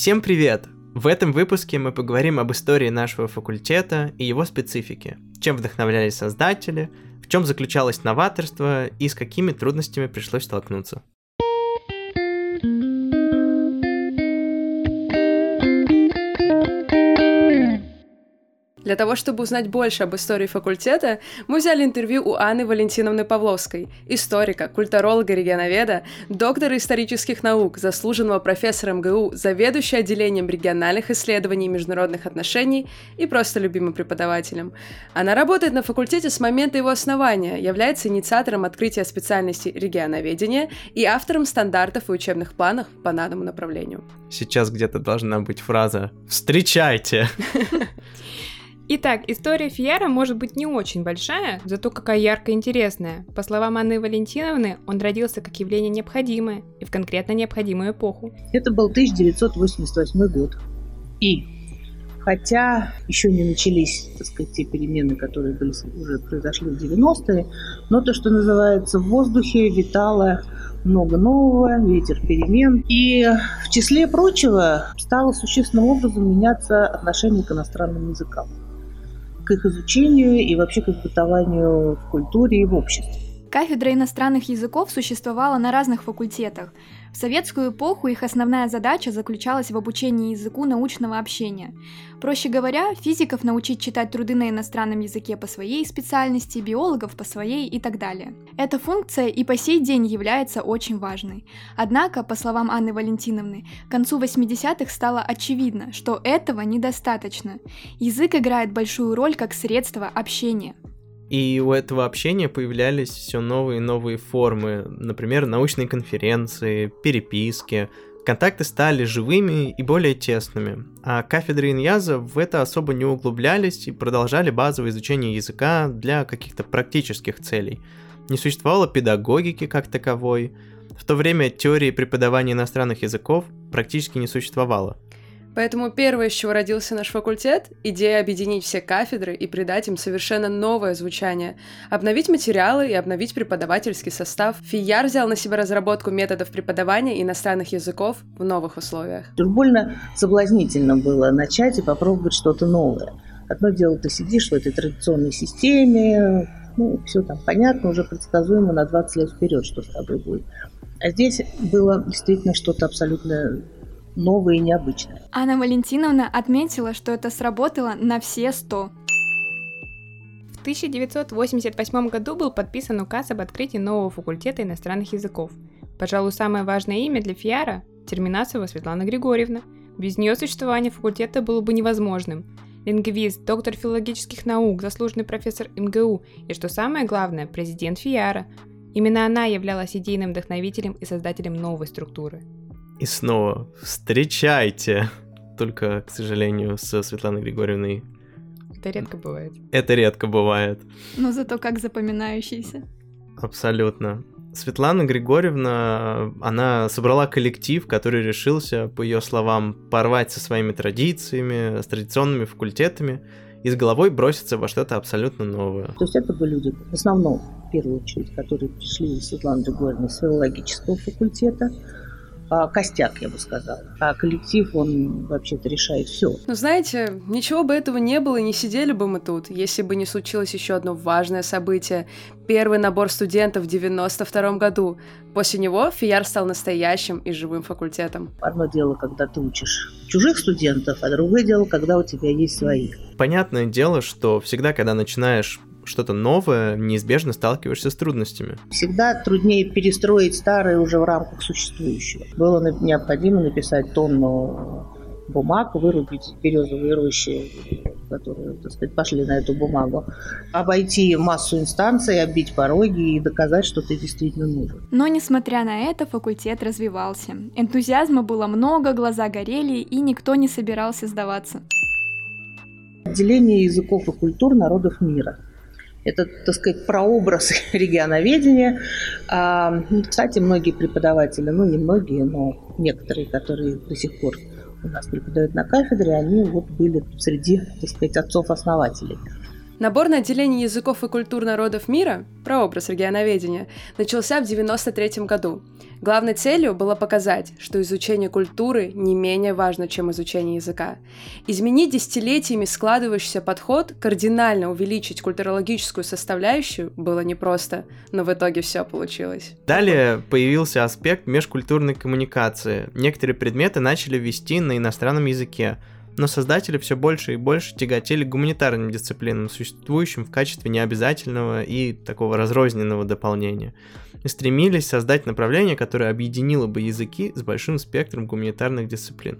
Всем привет! В этом выпуске мы поговорим об истории нашего факультета и его специфике, чем вдохновлялись создатели, в чем заключалось новаторство и с какими трудностями пришлось столкнуться. Для того, чтобы узнать больше об истории факультета, мы взяли интервью у Анны Валентиновны Павловской, историка, культуролога, регионоведа, доктора исторических наук, заслуженного профессора МГУ, заведующей отделением региональных исследований и международных отношений и просто любимым преподавателем. Она работает на факультете с момента его основания, является инициатором открытия специальности регионоведения и автором стандартов и учебных планов по данному направлению. Сейчас где-то должна быть фраза «Встречайте!» Итак, история Фиера может быть не очень большая, зато какая яркая и интересная. По словам Анны Валентиновны, он родился как явление необходимое и в конкретно необходимую эпоху. Это был 1988 год. И хотя еще не начались, так сказать, те перемены, которые были, уже произошли в 90-е, но то, что называется в воздухе, витало много нового, ветер перемен. И в числе прочего стало существенным образом меняться отношение к иностранным языкам к их изучению и вообще к их бытованию в культуре и в обществе. Кафедра иностранных языков существовала на разных факультетах. В советскую эпоху их основная задача заключалась в обучении языку научного общения. Проще говоря, физиков научить читать труды на иностранном языке по своей специальности, биологов по своей и так далее. Эта функция и по сей день является очень важной. Однако, по словам Анны Валентиновны, к концу 80-х стало очевидно, что этого недостаточно. Язык играет большую роль как средство общения. И у этого общения появлялись все новые и новые формы, например, научные конференции, переписки. Контакты стали живыми и более тесными, а кафедры иньяза в это особо не углублялись и продолжали базовое изучение языка для каких-то практических целей. Не существовало педагогики как таковой, в то время теории преподавания иностранных языков практически не существовало. Поэтому первое, с чего родился наш факультет, идея объединить все кафедры и придать им совершенно новое звучание, обновить материалы и обновить преподавательский состав. Фияр взял на себя разработку методов преподавания иностранных языков в новых условиях. Уж больно соблазнительно было начать и попробовать что-то новое. Одно дело, ты сидишь в этой традиционной системе, ну, все там понятно, уже предсказуемо на 20 лет вперед, что с тобой будет. А здесь было действительно что-то абсолютно новое и необычное. Анна Валентиновна отметила, что это сработало на все сто. В 1988 году был подписан указ об открытии нового факультета иностранных языков. Пожалуй, самое важное имя для Фиара – Терминасова Светлана Григорьевна. Без нее существование факультета было бы невозможным. Лингвист, доктор филологических наук, заслуженный профессор МГУ и, что самое главное, президент Фиара. Именно она являлась идейным вдохновителем и создателем новой структуры. И снова встречайте. Только, к сожалению, со Светланой Григорьевной. Это редко бывает. Это редко бывает. Но зато как запоминающийся. Абсолютно. Светлана Григорьевна, она собрала коллектив, который решился, по ее словам, порвать со своими традициями, с традиционными факультетами и с головой броситься во что-то абсолютно новое. То есть это были люди, в основном, в первую очередь, которые пришли из Светланы Григорьевны с филологического факультета, костяк, я бы сказала. А коллектив, он вообще-то решает все. Ну, знаете, ничего бы этого не было, и не сидели бы мы тут, если бы не случилось еще одно важное событие. Первый набор студентов в 92 году. После него Фияр стал настоящим и живым факультетом. Одно дело, когда ты учишь чужих студентов, а другое дело, когда у тебя есть своих. Понятное дело, что всегда, когда начинаешь что-то новое, неизбежно сталкиваешься с трудностями. Всегда труднее перестроить старое уже в рамках существующего. Было необходимо написать тонну бумаг, вырубить березовые рощи, которые, так сказать, пошли на эту бумагу, обойти массу инстанций, оббить пороги и доказать, что ты действительно нужен. Но, несмотря на это, факультет развивался. Энтузиазма было много, глаза горели, и никто не собирался сдаваться. Отделение языков и культур народов мира – это, так сказать, прообраз регионоведения. А, ну, кстати, многие преподаватели, ну не многие, но некоторые, которые до сих пор у нас преподают на кафедре, они вот были среди, так сказать, отцов-основателей Набор на отделение языков и культур народов мира, прообраз регионоведения, начался в 1993 году. Главной целью было показать, что изучение культуры не менее важно, чем изучение языка. Изменить десятилетиями складывающийся подход, кардинально увеличить культурологическую составляющую было непросто, но в итоге все получилось. Далее появился аспект межкультурной коммуникации. Некоторые предметы начали вести на иностранном языке, но создатели все больше и больше тяготели к гуманитарным дисциплинам, существующим в качестве необязательного и такого разрозненного дополнения, и стремились создать направление, которое объединило бы языки с большим спектром гуманитарных дисциплин.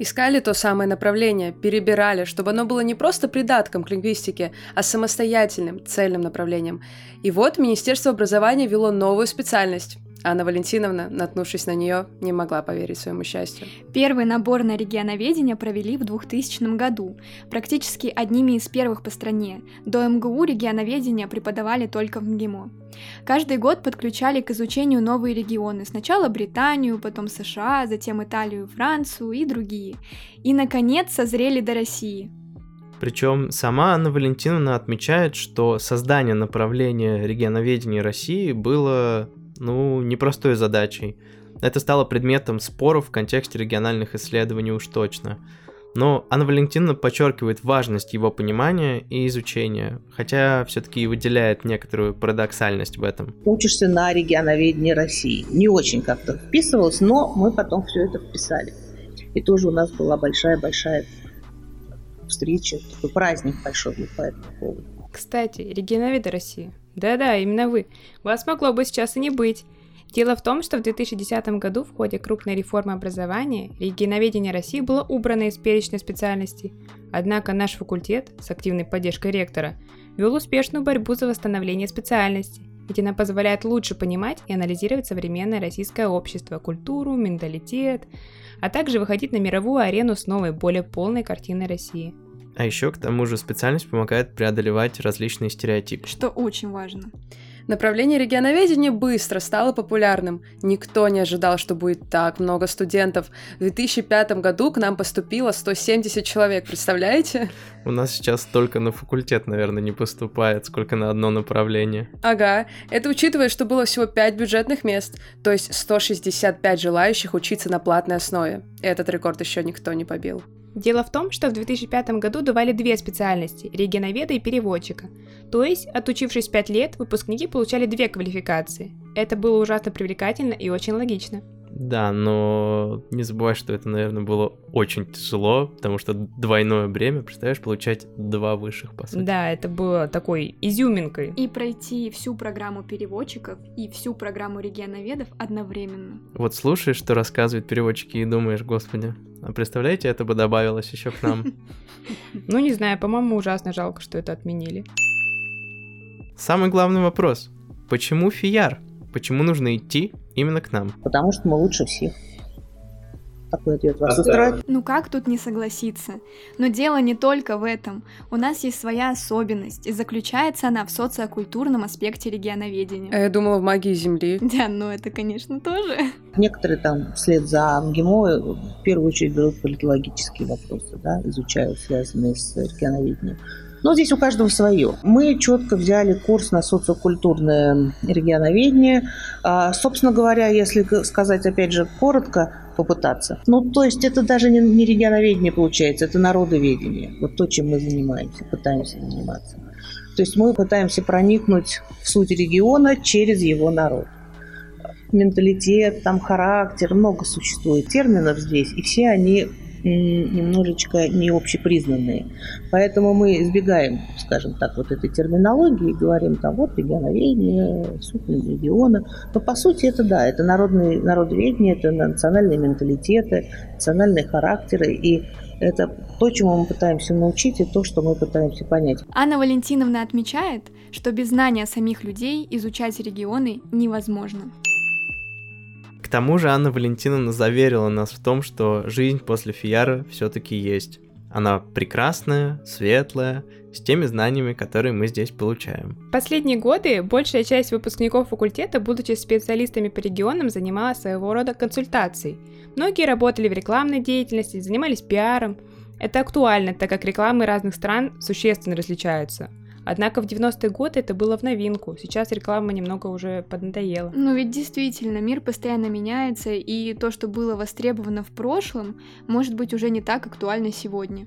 Искали то самое направление, перебирали, чтобы оно было не просто придатком к лингвистике, а самостоятельным, цельным направлением. И вот Министерство образования вело новую специальность Анна Валентиновна, наткнувшись на нее, не могла поверить своему счастью. Первый набор на регионоведение провели в 2000 году, практически одними из первых по стране. До МГУ регионоведение преподавали только в МГИМО. Каждый год подключали к изучению новые регионы, сначала Британию, потом США, затем Италию, Францию и другие. И, наконец, созрели до России. Причем сама Анна Валентиновна отмечает, что создание направления регионоведения России было ну, непростой задачей. Это стало предметом споров в контексте региональных исследований уж точно. Но Анна Валентиновна подчеркивает важность его понимания и изучения, хотя все-таки и выделяет некоторую парадоксальность в этом. Учишься на регионоведении России. Не очень как-то вписывалось, но мы потом все это вписали. И тоже у нас была большая-большая встреча, такой праздник большой был по этому поводу. Кстати, регионоведы России. Да-да, именно вы. Вас могло бы сейчас и не быть. Дело в том, что в 2010 году в ходе крупной реформы образования регионоведение России было убрано из перечня специальностей. Однако наш факультет, с активной поддержкой ректора, вел успешную борьбу за восстановление специальности, ведь она позволяет лучше понимать и анализировать современное российское общество, культуру, менталитет, а также выходить на мировую арену с новой, более полной картиной России – а еще, к тому же, специальность помогает преодолевать различные стереотипы. Что очень важно. Направление регионоведения быстро стало популярным. Никто не ожидал, что будет так много студентов. В 2005 году к нам поступило 170 человек, представляете? У нас сейчас столько на факультет, наверное, не поступает, сколько на одно направление. Ага, это учитывая, что было всего 5 бюджетных мест, то есть 165 желающих учиться на платной основе. Этот рекорд еще никто не побил. Дело в том, что в 2005 году давали две специальности – регионоведа и переводчика. То есть, отучившись 5 лет, выпускники получали две квалификации. Это было ужасно привлекательно и очень логично. Да, но не забывай, что это, наверное, было очень тяжело, потому что двойное бремя, представляешь, получать два высших, по сути. Да, это было такой изюминкой. И пройти всю программу переводчиков и всю программу регионоведов одновременно. Вот слушаешь, что рассказывают переводчики, и думаешь, господи, а представляете, это бы добавилось еще к нам. Ну, не знаю, по-моему, ужасно жалко, что это отменили. Самый главный вопрос. Почему фияр? Почему нужно идти именно к нам? Потому что мы лучше всех. Такой ответ вас устраивает? Ну как тут не согласиться? Но дело не только в этом. У нас есть своя особенность, и заключается она в социокультурном аспекте регионоведения. А я думала в магии Земли. Да, ну это, конечно, тоже. Некоторые там вслед за МГИМО в первую очередь берут политологические вопросы, да, изучают, связанные с регионоведением. Но здесь у каждого свое. Мы четко взяли курс на социокультурное регионоведение. А, собственно говоря, если сказать, опять же, коротко, попытаться. Ну, то есть это даже не, не регионоведение получается, это народоведение. Вот то, чем мы занимаемся, пытаемся заниматься. То есть мы пытаемся проникнуть в суть региона через его народ. Менталитет, там характер, много существует терминов здесь, и все они немножечко не общепризнанные. Поэтому мы избегаем, скажем так, вот этой терминологии, говорим там вот регионоведение, суть региона. Но по сути это да, это народные, народоведение, это национальные менталитеты, национальные характеры и это то, чему мы пытаемся научить, и то, что мы пытаемся понять. Анна Валентиновна отмечает, что без знания самих людей изучать регионы невозможно. К тому же Анна Валентиновна заверила нас в том, что жизнь после Фияра все-таки есть. Она прекрасная, светлая, с теми знаниями, которые мы здесь получаем. Последние годы большая часть выпускников факультета, будучи специалистами по регионам, занималась своего рода консультацией. Многие работали в рекламной деятельности, занимались пиаром. Это актуально, так как рекламы разных стран существенно различаются. Однако в 90-е годы это было в новинку. Сейчас реклама немного уже поднадоела. Ну ведь действительно, мир постоянно меняется, и то, что было востребовано в прошлом, может быть уже не так актуально сегодня.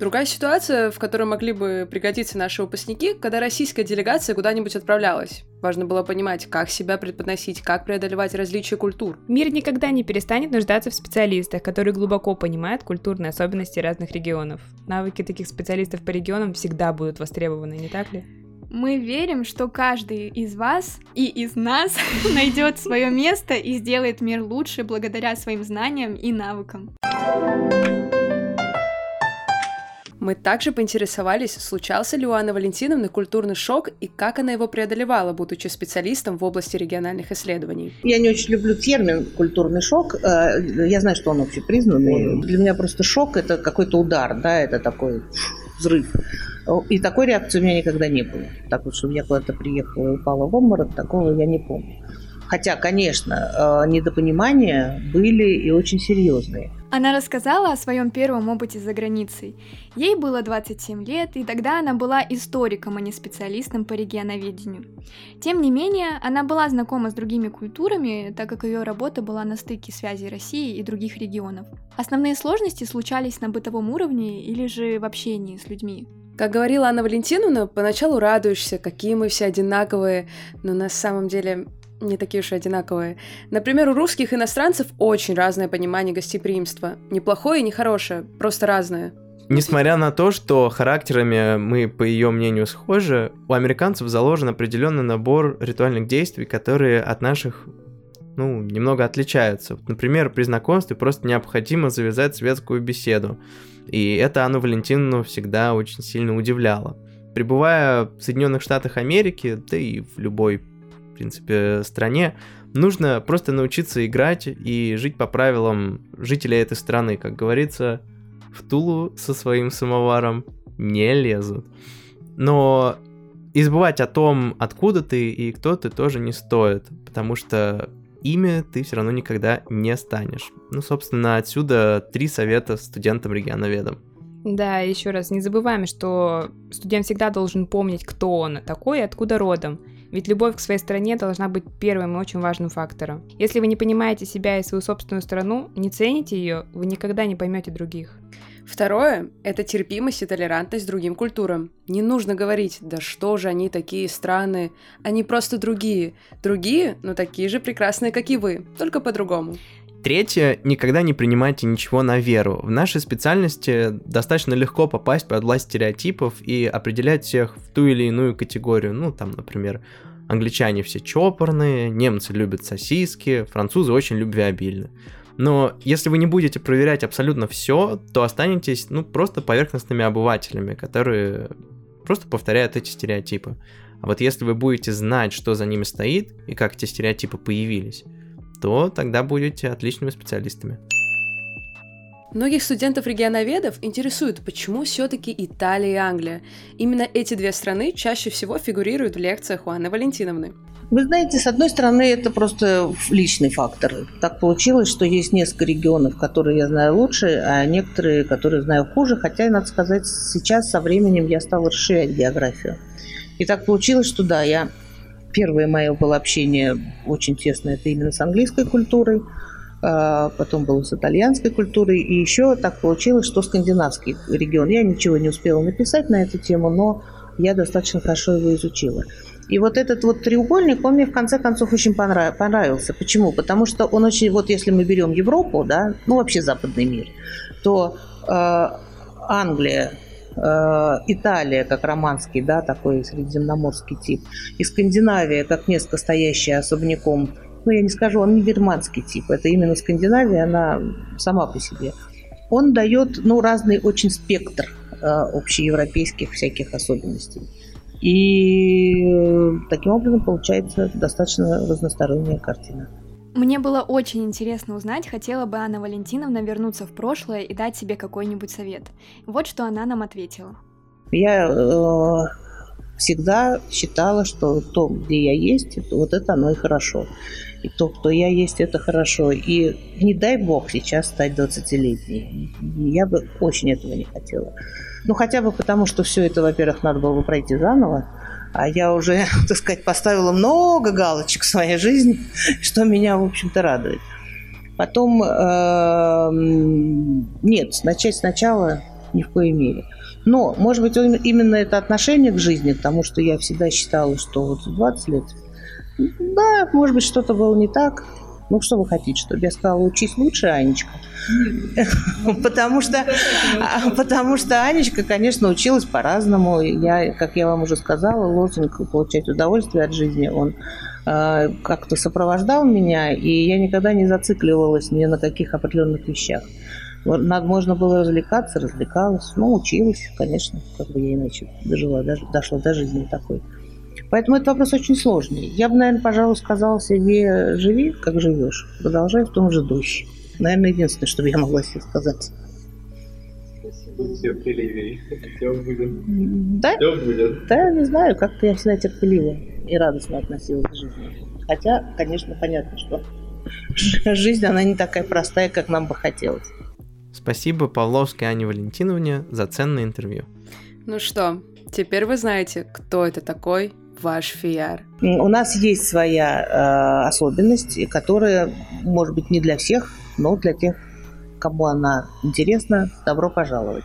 Другая ситуация, в которой могли бы пригодиться наши выпускники, когда российская делегация куда-нибудь отправлялась. Важно было понимать, как себя преподносить, как преодолевать различия культур. Мир никогда не перестанет нуждаться в специалистах, которые глубоко понимают культурные особенности разных регионов. Навыки таких специалистов по регионам всегда будут востребованы, не так ли? Мы верим, что каждый из вас и из нас найдет свое место и сделает мир лучше благодаря своим знаниям и навыкам. Мы также поинтересовались, случался ли у Анны Валентиновны культурный шок и как она его преодолевала, будучи специалистом в области региональных исследований. Я не очень люблю термин «культурный шок». Э, я знаю, что он общепризнанный. Для меня просто шок – это какой-то удар, да, это такой взрыв. И такой реакции у меня никогда не было. Так вот, чтобы я куда-то приехала и упала в обморок, такого я не помню. Хотя, конечно, э, недопонимания были и очень серьезные. Она рассказала о своем первом опыте за границей. Ей было 27 лет, и тогда она была историком, а не специалистом по регионоведению. Тем не менее, она была знакома с другими культурами, так как ее работа была на стыке связи России и других регионов. Основные сложности случались на бытовом уровне или же в общении с людьми. Как говорила Анна Валентиновна, поначалу радуешься, какие мы все одинаковые, но на самом деле не такие уж и одинаковые. Например, у русских иностранцев очень разное понимание гостеприимства. Не плохое и не хорошее, просто разное. Несмотря на то, что характерами мы, по ее мнению, схожи, у американцев заложен определенный набор ритуальных действий, которые от наших ну, немного отличаются. Например, при знакомстве просто необходимо завязать светскую беседу. И это Анну Валентиновну всегда очень сильно удивляло. Прибывая в Соединенных Штатах Америки, да и в любой принципе, стране, нужно просто научиться играть и жить по правилам жителей этой страны. Как говорится, в Тулу со своим самоваром не лезут. Но и забывать о том, откуда ты и кто ты, тоже не стоит, потому что имя ты все равно никогда не станешь. Ну, собственно, отсюда три совета студентам-регионоведам. Да, еще раз, не забываем, что студент всегда должен помнить, кто он такой и откуда родом. Ведь любовь к своей стране должна быть первым и очень важным фактором. Если вы не понимаете себя и свою собственную страну, не цените ее, вы никогда не поймете других. Второе – это терпимость и толерантность другим культурам. Не нужно говорить, да что же они такие странные, они просто другие. Другие, но такие же прекрасные, как и вы, только по-другому. Третье, никогда не принимайте ничего на веру. В нашей специальности достаточно легко попасть под власть стереотипов и определять всех в ту или иную категорию. Ну, там, например, англичане все чопорные, немцы любят сосиски, французы очень любвеобильны. Но если вы не будете проверять абсолютно все, то останетесь, ну, просто поверхностными обывателями, которые просто повторяют эти стереотипы. А вот если вы будете знать, что за ними стоит и как эти стереотипы появились, то тогда будете отличными специалистами. Многих студентов-регионоведов интересует, почему все-таки Италия и Англия. Именно эти две страны чаще всего фигурируют в лекциях у Анны Валентиновны. Вы знаете, с одной стороны, это просто личный фактор. Так получилось, что есть несколько регионов, которые я знаю лучше, а некоторые, которые знаю хуже. Хотя, надо сказать, сейчас со временем я стала расширять географию. И так получилось, что да, я Первое мое было общение очень тесное, это именно с английской культурой, а потом было с итальянской культурой, и еще так получилось, что скандинавский регион. Я ничего не успела написать на эту тему, но я достаточно хорошо его изучила. И вот этот вот треугольник, он мне в конце концов очень понравился. Почему? Потому что он очень, вот если мы берем Европу, да, ну вообще западный мир, то э, Англия, Италия как романский, да, такой средиземноморский тип, и Скандинавия как место, стоящее особняком, ну, я не скажу, он не германский тип, это именно Скандинавия, она сама по себе. Он дает, ну, разный очень спектр э, общеевропейских всяких особенностей. И э, таким образом получается достаточно разносторонняя картина. Мне было очень интересно узнать, хотела бы Анна Валентиновна вернуться в прошлое и дать себе какой-нибудь совет. Вот что она нам ответила. Я э, всегда считала, что то, где я есть, вот это оно и хорошо. И то, кто я есть, это хорошо. И не дай бог сейчас стать 20-летней. Я бы очень этого не хотела. Ну, хотя бы потому, что все это, во-первых, надо было бы пройти заново. А я уже, так сказать, поставила много галочек в своей жизни, что меня, в общем-то, радует. Потом, э, нет, начать сначала ни в коей мере. Но, может быть, именно это отношение к жизни, потому что я всегда считала, что вот 20 лет, да, может быть, что-то было не так. Ну, что вы хотите, чтобы я сказала, учись лучше, Анечка? Потому что, а, потому что Анечка, конечно, училась по-разному. Я, как я вам уже сказала, лозунг «получать удовольствие от жизни», он э, как-то сопровождал меня, и я никогда не зацикливалась ни на каких определенных вещах. Надо, можно было развлекаться, развлекалась, ну, училась, конечно, как бы я иначе дожила, дошла до жизни такой. Поэтому этот вопрос очень сложный. Я бы, наверное, пожалуй, сказала себе, живи, как живешь, продолжай в том же духе. Наверное, единственное, что я могла себе сказать. терпеливее. Все будет. Да? Все будет. Да, не знаю, как-то я всегда терпеливо и радостно относилась к жизни. Хотя, конечно, понятно, что жизнь, она не такая простая, как нам бы хотелось. Спасибо Павловской Ане Валентиновне за ценное интервью. Ну что, теперь вы знаете, кто это такой ваш фияр. У нас есть своя э, особенность, которая, может быть, не для всех, но для тех, кому она интересна, добро пожаловать.